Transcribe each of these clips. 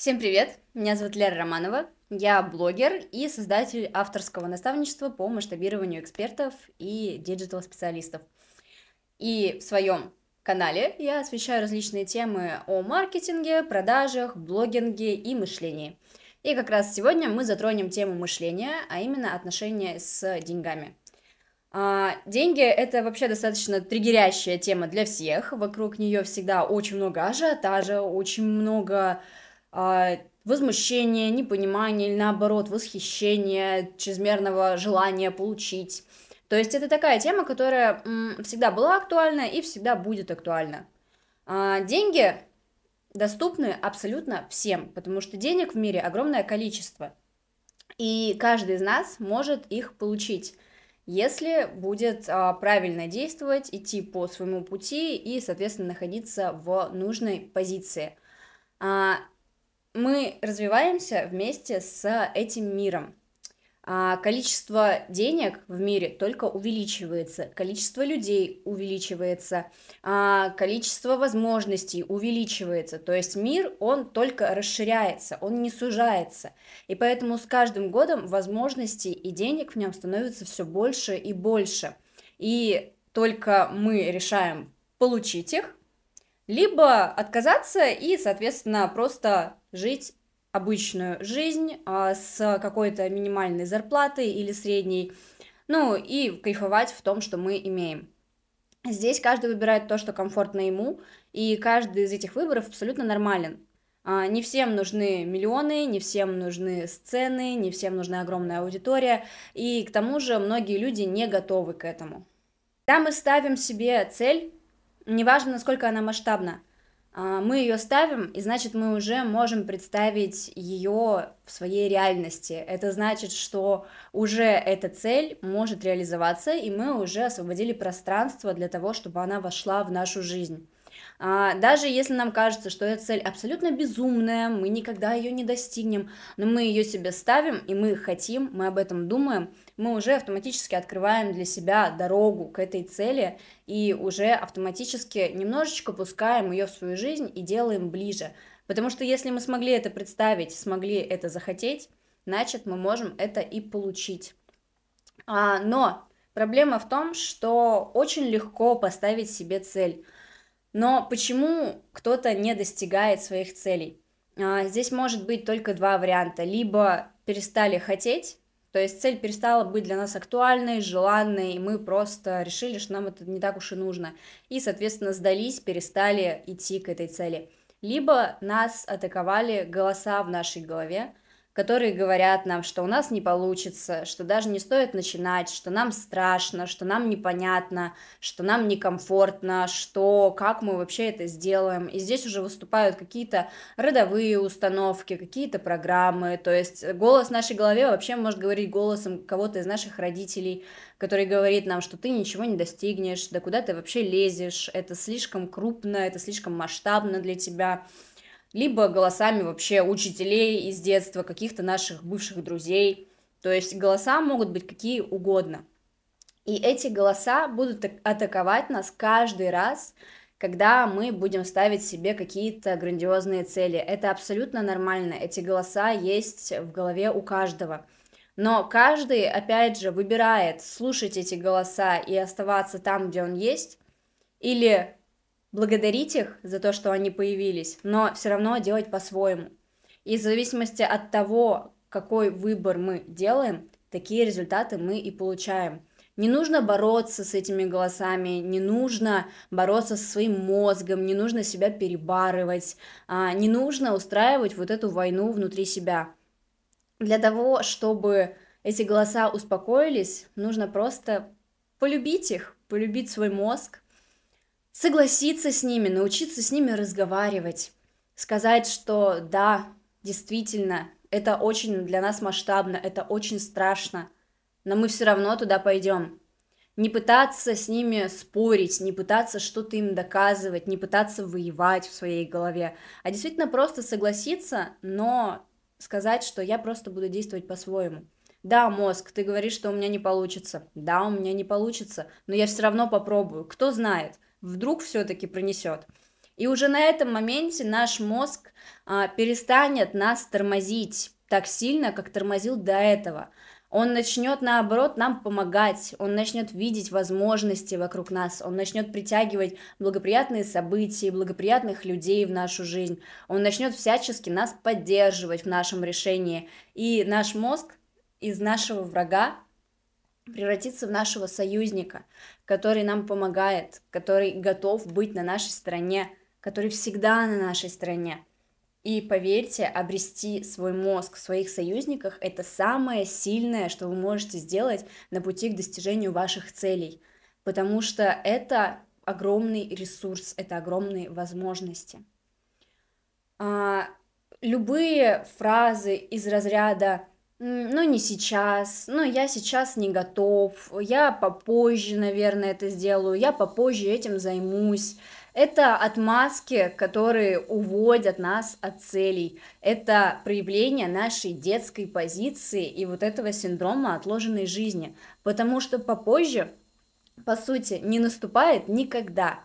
Всем привет! Меня зовут Лера Романова. Я блогер и создатель авторского наставничества по масштабированию экспертов и digital -специалистов. И в своем канале я освещаю различные темы о маркетинге, продажах, блогинге и мышлении. И как раз сегодня мы затронем тему мышления, а именно отношения с деньгами. А, деньги это вообще достаточно триггерящая тема для всех. Вокруг нее всегда очень много ажиотажа, очень много а, возмущения, непонимания или наоборот восхищения, чрезмерного желания получить. То есть это такая тема, которая всегда была актуальна и всегда будет актуальна. А, деньги доступны абсолютно всем, потому что денег в мире огромное количество. И каждый из нас может их получить, если будет а, правильно действовать, идти по своему пути и, соответственно, находиться в нужной позиции. Мы развиваемся вместе с этим миром. А количество денег в мире только увеличивается, количество людей увеличивается, а количество возможностей увеличивается. То есть мир, он только расширяется, он не сужается. И поэтому с каждым годом возможностей и денег в нем становится все больше и больше. И только мы решаем получить их, либо отказаться и, соответственно, просто жить обычную жизнь а, с какой-то минимальной зарплатой или средней, ну и кайфовать в том, что мы имеем. Здесь каждый выбирает то, что комфортно ему, и каждый из этих выборов абсолютно нормален. А, не всем нужны миллионы, не всем нужны сцены, не всем нужна огромная аудитория, и к тому же многие люди не готовы к этому. Когда мы ставим себе цель, неважно, насколько она масштабна, мы ее ставим, и значит мы уже можем представить ее в своей реальности. Это значит, что уже эта цель может реализоваться, и мы уже освободили пространство для того, чтобы она вошла в нашу жизнь. А, даже если нам кажется, что эта цель абсолютно безумная, мы никогда ее не достигнем, но мы ее себе ставим, и мы хотим, мы об этом думаем, мы уже автоматически открываем для себя дорогу к этой цели и уже автоматически немножечко пускаем ее в свою жизнь и делаем ближе. Потому что если мы смогли это представить, смогли это захотеть, значит мы можем это и получить. А, но проблема в том, что очень легко поставить себе цель. Но почему кто-то не достигает своих целей? А, здесь может быть только два варианта. Либо перестали хотеть, то есть цель перестала быть для нас актуальной, желанной, и мы просто решили, что нам это не так уж и нужно. И, соответственно, сдались, перестали идти к этой цели. Либо нас атаковали голоса в нашей голове, которые говорят нам, что у нас не получится, что даже не стоит начинать, что нам страшно, что нам непонятно, что нам некомфортно, что как мы вообще это сделаем. И здесь уже выступают какие-то родовые установки, какие-то программы, то есть голос в нашей голове вообще может говорить голосом кого-то из наших родителей, который говорит нам, что ты ничего не достигнешь, да куда ты вообще лезешь, это слишком крупно, это слишком масштабно для тебя либо голосами вообще учителей из детства, каких-то наших бывших друзей. То есть голоса могут быть какие угодно. И эти голоса будут атаковать нас каждый раз, когда мы будем ставить себе какие-то грандиозные цели. Это абсолютно нормально. Эти голоса есть в голове у каждого. Но каждый, опять же, выбирает слушать эти голоса и оставаться там, где он есть, или благодарить их за то, что они появились, но все равно делать по-своему. И в зависимости от того, какой выбор мы делаем, такие результаты мы и получаем. Не нужно бороться с этими голосами, не нужно бороться со своим мозгом, не нужно себя перебарывать, а, не нужно устраивать вот эту войну внутри себя. Для того, чтобы эти голоса успокоились, нужно просто полюбить их, полюбить свой мозг, согласиться с ними, научиться с ними разговаривать, сказать, что да, действительно, это очень для нас масштабно, это очень страшно, но мы все равно туда пойдем. Не пытаться с ними спорить, не пытаться что-то им доказывать, не пытаться воевать в своей голове, а действительно просто согласиться, но сказать, что я просто буду действовать по-своему. Да, мозг, ты говоришь, что у меня не получится. Да, у меня не получится, но я все равно попробую. Кто знает? Вдруг все-таки пронесет. И уже на этом моменте наш мозг а, перестанет нас тормозить так сильно, как тормозил до этого. Он начнет, наоборот, нам помогать, он начнет видеть возможности вокруг нас, он начнет притягивать благоприятные события, благоприятных людей в нашу жизнь, он начнет всячески нас поддерживать в нашем решении, и наш мозг из нашего врага превратится в нашего союзника, который нам помогает, который готов быть на нашей стороне, который всегда на нашей стороне. И поверьте, обрести свой мозг в своих союзниках – это самое сильное, что вы можете сделать на пути к достижению ваших целей, потому что это огромный ресурс, это огромные возможности. А, любые фразы из разряда ну, не сейчас, ну, я сейчас не готов, я попозже, наверное, это сделаю, я попозже этим займусь, это отмазки, которые уводят нас от целей. Это проявление нашей детской позиции и вот этого синдрома отложенной жизни. Потому что попозже, по сути, не наступает никогда.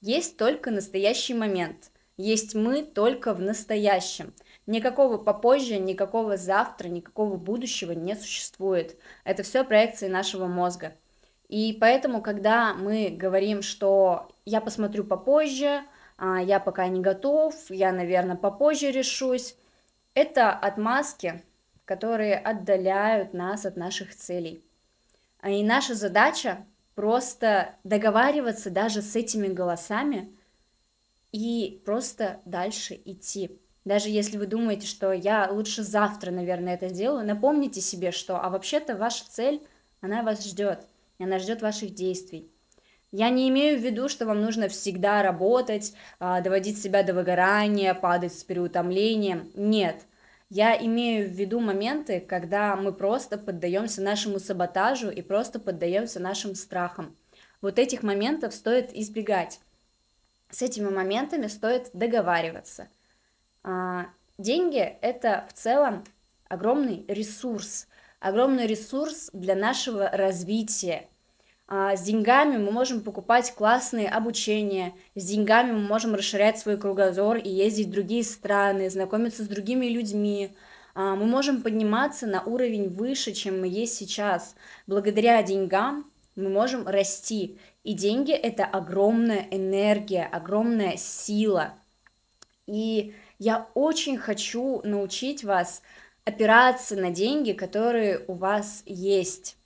Есть только настоящий момент. Есть мы только в настоящем. Никакого попозже, никакого завтра, никакого будущего не существует. Это все проекции нашего мозга. И поэтому, когда мы говорим, что я посмотрю попозже, а, я пока не готов, я, наверное, попозже решусь, это отмазки, которые отдаляют нас от наших целей. А и наша задача просто договариваться даже с этими голосами и просто дальше идти. Даже если вы думаете, что я лучше завтра, наверное, это сделаю, напомните себе, что а вообще-то ваша цель, она вас ждет она ждет ваших действий. Я не имею в виду, что вам нужно всегда работать, а, доводить себя до выгорания, падать с переутомлением. Нет. Я имею в виду моменты, когда мы просто поддаемся нашему саботажу и просто поддаемся нашим страхам. Вот этих моментов стоит избегать. С этими моментами стоит договариваться. А, деньги – это в целом огромный ресурс, огромный ресурс для нашего развития, а, с деньгами мы можем покупать классные обучения, с деньгами мы можем расширять свой кругозор и ездить в другие страны, знакомиться с другими людьми. А, мы можем подниматься на уровень выше, чем мы есть сейчас. Благодаря деньгам мы можем расти. И деньги – это огромная энергия, огромная сила. И я очень хочу научить вас опираться на деньги, которые у вас есть.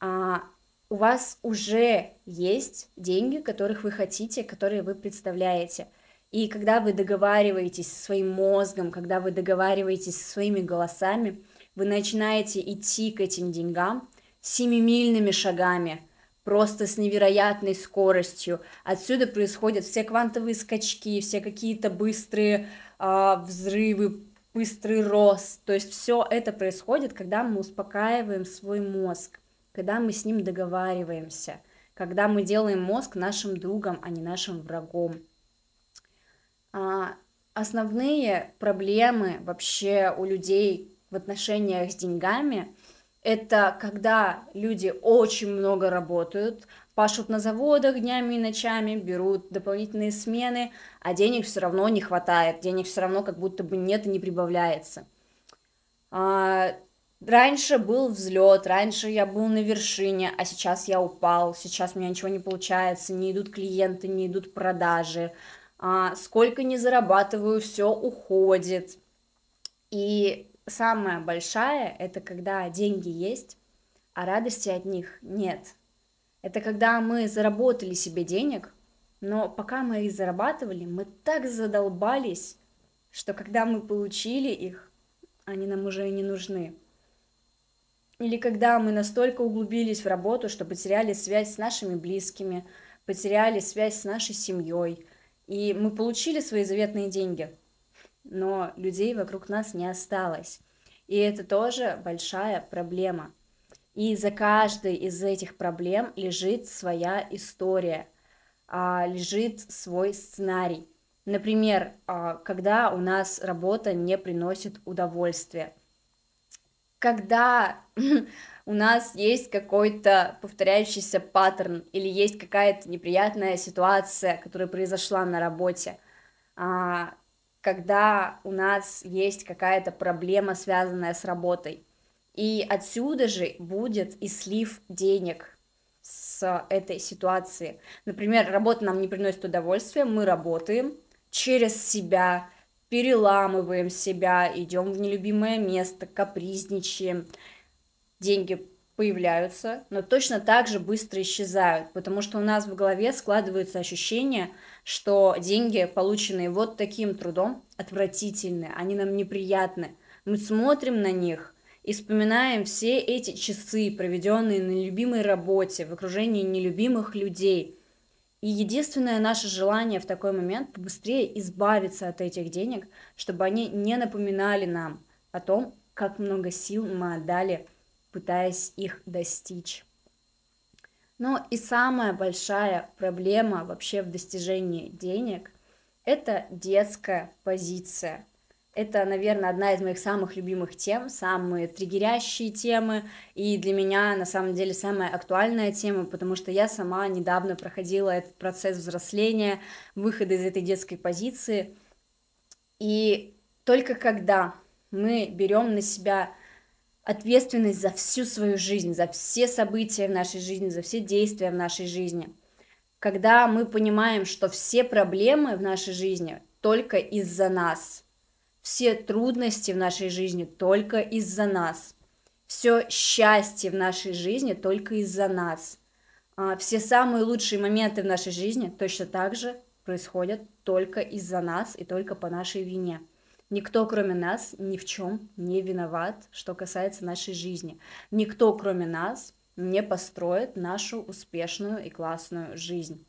А, у вас уже есть деньги, которых вы хотите, которые вы представляете. И когда вы договариваетесь со своим мозгом, когда вы договариваетесь со своими голосами, вы начинаете идти к этим деньгам семимильными шагами, просто с невероятной скоростью. Отсюда происходят все квантовые скачки, все какие-то быстрые э, взрывы, быстрый рост. То есть все это происходит, когда мы успокаиваем свой мозг когда мы с ним договариваемся, когда мы делаем мозг нашим другом, а не нашим врагом. А, основные проблемы вообще у людей в отношениях с деньгами это когда люди очень много работают, пашут на заводах днями и ночами, берут дополнительные смены, а денег все равно не хватает, денег все равно как будто бы нет и не прибавляется. А, Раньше был взлет, раньше я был на вершине, а сейчас я упал, сейчас у меня ничего не получается, не идут клиенты, не идут продажи, а, сколько не зарабатываю, все уходит. И самая большая это когда деньги есть, а радости от них нет. Это когда мы заработали себе денег, но пока мы их зарабатывали, мы так задолбались, что когда мы получили их, они нам уже и не нужны. Или когда мы настолько углубились в работу, что потеряли связь с нашими близкими, потеряли связь с нашей семьей, и мы получили свои заветные деньги, но людей вокруг нас не осталось. И это тоже большая проблема. И за каждой из этих проблем лежит своя история, а, лежит свой сценарий. Например, а, когда у нас работа не приносит удовольствия – когда у нас есть какой-то повторяющийся паттерн или есть какая-то неприятная ситуация, которая произошла на работе, а, когда у нас есть какая-то проблема, связанная с работой. И отсюда же будет и слив денег с этой ситуации. Например, работа нам не приносит удовольствия, мы работаем через себя, переламываем себя, идем в нелюбимое место, капризничаем, деньги появляются, но точно так же быстро исчезают, потому что у нас в голове складывается ощущение, что деньги, полученные вот таким трудом, отвратительны, они нам неприятны. Мы смотрим на них и вспоминаем все эти часы, проведенные на любимой работе, в окружении нелюбимых людей. И единственное наше желание в такой момент побыстрее избавиться от этих денег, чтобы они не напоминали нам о том, как много сил мы отдали пытаясь их достичь. Но и самая большая проблема вообще в достижении денег – это детская позиция. Это, наверное, одна из моих самых любимых тем, самые триггерящие темы, и для меня, на самом деле, самая актуальная тема, потому что я сама недавно проходила этот процесс взросления, выхода из этой детской позиции, и только когда мы берем на себя ответственность за всю свою жизнь, за все события в нашей жизни, за все действия в нашей жизни. Когда мы понимаем, что все проблемы в нашей жизни только из-за нас, все трудности в нашей жизни только из-за нас, все счастье в нашей жизни только из-за нас, а все самые лучшие моменты в нашей жизни точно так же происходят только из-за нас и только по нашей вине. Никто, кроме нас, ни в чем не виноват, что касается нашей жизни. Никто, кроме нас, не построит нашу успешную и классную жизнь.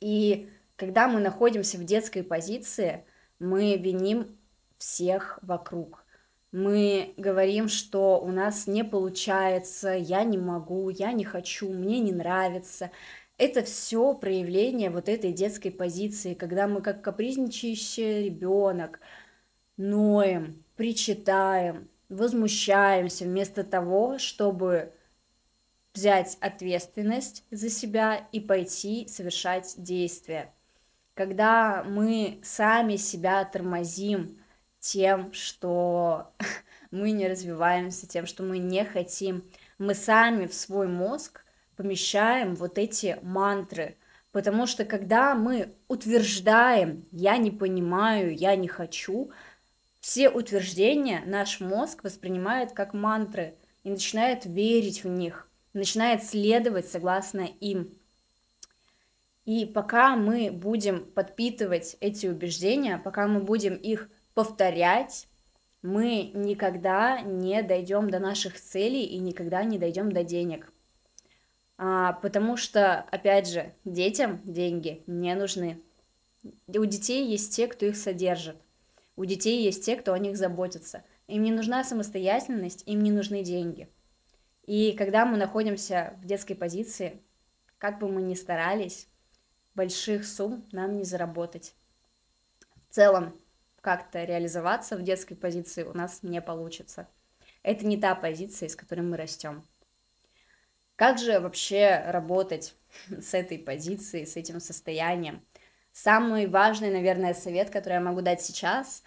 И когда мы находимся в детской позиции, мы виним всех вокруг. Мы говорим, что у нас не получается, я не могу, я не хочу, мне не нравится. Это все проявление вот этой детской позиции, когда мы как капризничающий ребенок, ноем, причитаем, возмущаемся вместо того, чтобы взять ответственность за себя и пойти совершать действия. Когда мы сами себя тормозим тем, что мы не развиваемся, тем, что мы не хотим, мы сами в свой мозг помещаем вот эти мантры, потому что когда мы утверждаем «я не понимаю», «я не хочу», все утверждения наш мозг воспринимает как мантры и начинает верить в них, начинает следовать согласно им. И пока мы будем подпитывать эти убеждения, пока мы будем их повторять, мы никогда не дойдем до наших целей и никогда не дойдем до денег. А, потому что, опять же, детям деньги не нужны. У детей есть те, кто их содержит. У детей есть те, кто о них заботится. Им не нужна самостоятельность, им не нужны деньги. И когда мы находимся в детской позиции, как бы мы ни старались, больших сумм нам не заработать. В целом, как-то реализоваться в детской позиции у нас не получится. Это не та позиция, из которой мы растем. Как же вообще работать с этой позицией, с этим состоянием? Самый важный, наверное, совет, который я могу дать сейчас,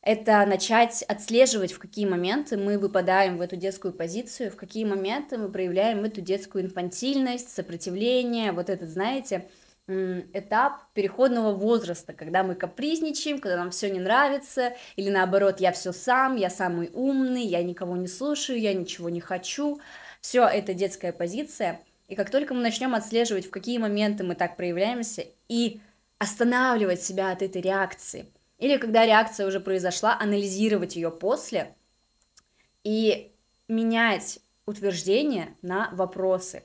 это начать отслеживать, в какие моменты мы выпадаем в эту детскую позицию, в какие моменты мы проявляем эту детскую инфантильность, сопротивление, вот этот, знаете, этап переходного возраста, когда мы капризничаем, когда нам все не нравится, или наоборот, я все сам, я самый умный, я никого не слушаю, я ничего не хочу. Все это детская позиция. И как только мы начнем отслеживать, в какие моменты мы так проявляемся, и останавливать себя от этой реакции. Или когда реакция уже произошла, анализировать ее после и менять утверждения на вопросы.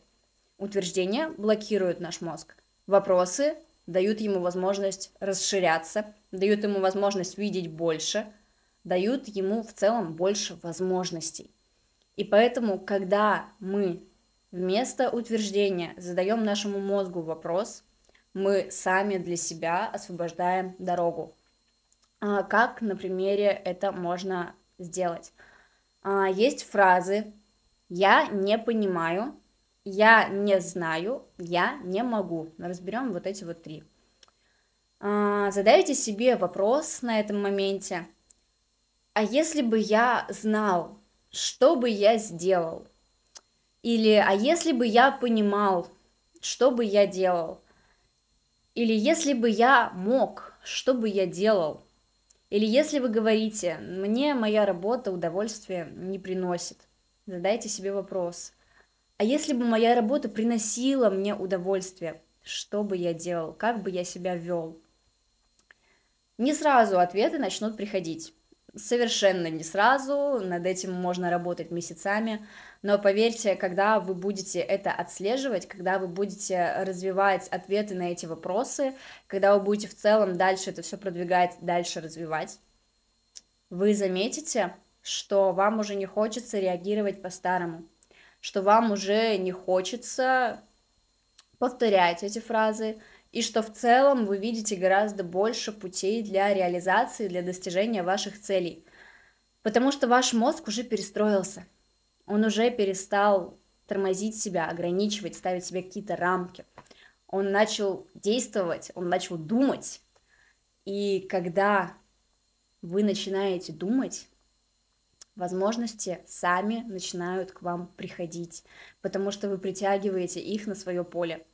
Утверждения блокируют наш мозг. Вопросы дают ему возможность расширяться, дают ему возможность видеть больше, дают ему в целом больше возможностей. И поэтому, когда мы вместо утверждения задаем нашему мозгу вопрос, мы сами для себя освобождаем дорогу. А как на примере это можно сделать? А, есть фразы «я не понимаю», «я не знаю», «я не могу». Разберем вот эти вот три. А, задайте себе вопрос на этом моменте. А если бы я знал, что бы я сделал? Или а если бы я понимал, что бы я делал? Или если бы я мог, что бы я делал? Или если вы говорите, мне моя работа удовольствие не приносит, задайте себе вопрос. А если бы моя работа приносила мне удовольствие, что бы я делал, как бы я себя вел? Не сразу ответы начнут приходить совершенно не сразу, над этим можно работать месяцами, но поверьте, когда вы будете это отслеживать, когда вы будете развивать ответы на эти вопросы, когда вы будете в целом дальше это все продвигать, дальше развивать, вы заметите, что вам уже не хочется реагировать по-старому, что вам уже не хочется повторять эти фразы, и что в целом вы видите гораздо больше путей для реализации, для достижения ваших целей. Потому что ваш мозг уже перестроился, он уже перестал тормозить себя, ограничивать, ставить себе какие-то рамки. Он начал действовать, он начал думать. И когда вы начинаете думать, возможности сами начинают к вам приходить, потому что вы притягиваете их на свое поле.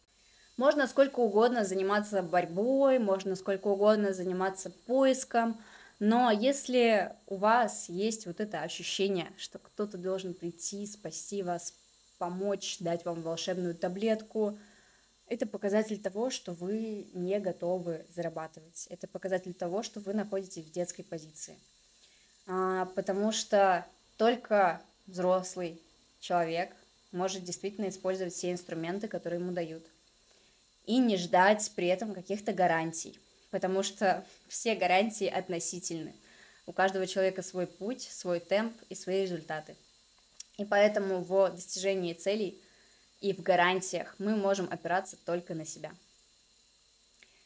Можно сколько угодно заниматься борьбой, можно сколько угодно заниматься поиском, но если у вас есть вот это ощущение, что кто-то должен прийти, спасти вас, помочь, дать вам волшебную таблетку, это показатель того, что вы не готовы зарабатывать. Это показатель того, что вы находитесь в детской позиции. А, потому что только взрослый человек может действительно использовать все инструменты, которые ему дают и не ждать при этом каких-то гарантий, потому что все гарантии относительны. У каждого человека свой путь, свой темп и свои результаты. И поэтому в достижении целей и в гарантиях мы можем опираться только на себя.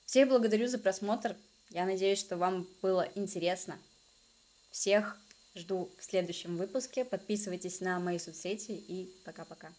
Всех благодарю за просмотр. Я надеюсь, что вам было интересно. Всех жду в следующем выпуске. Подписывайтесь на мои соцсети и пока-пока.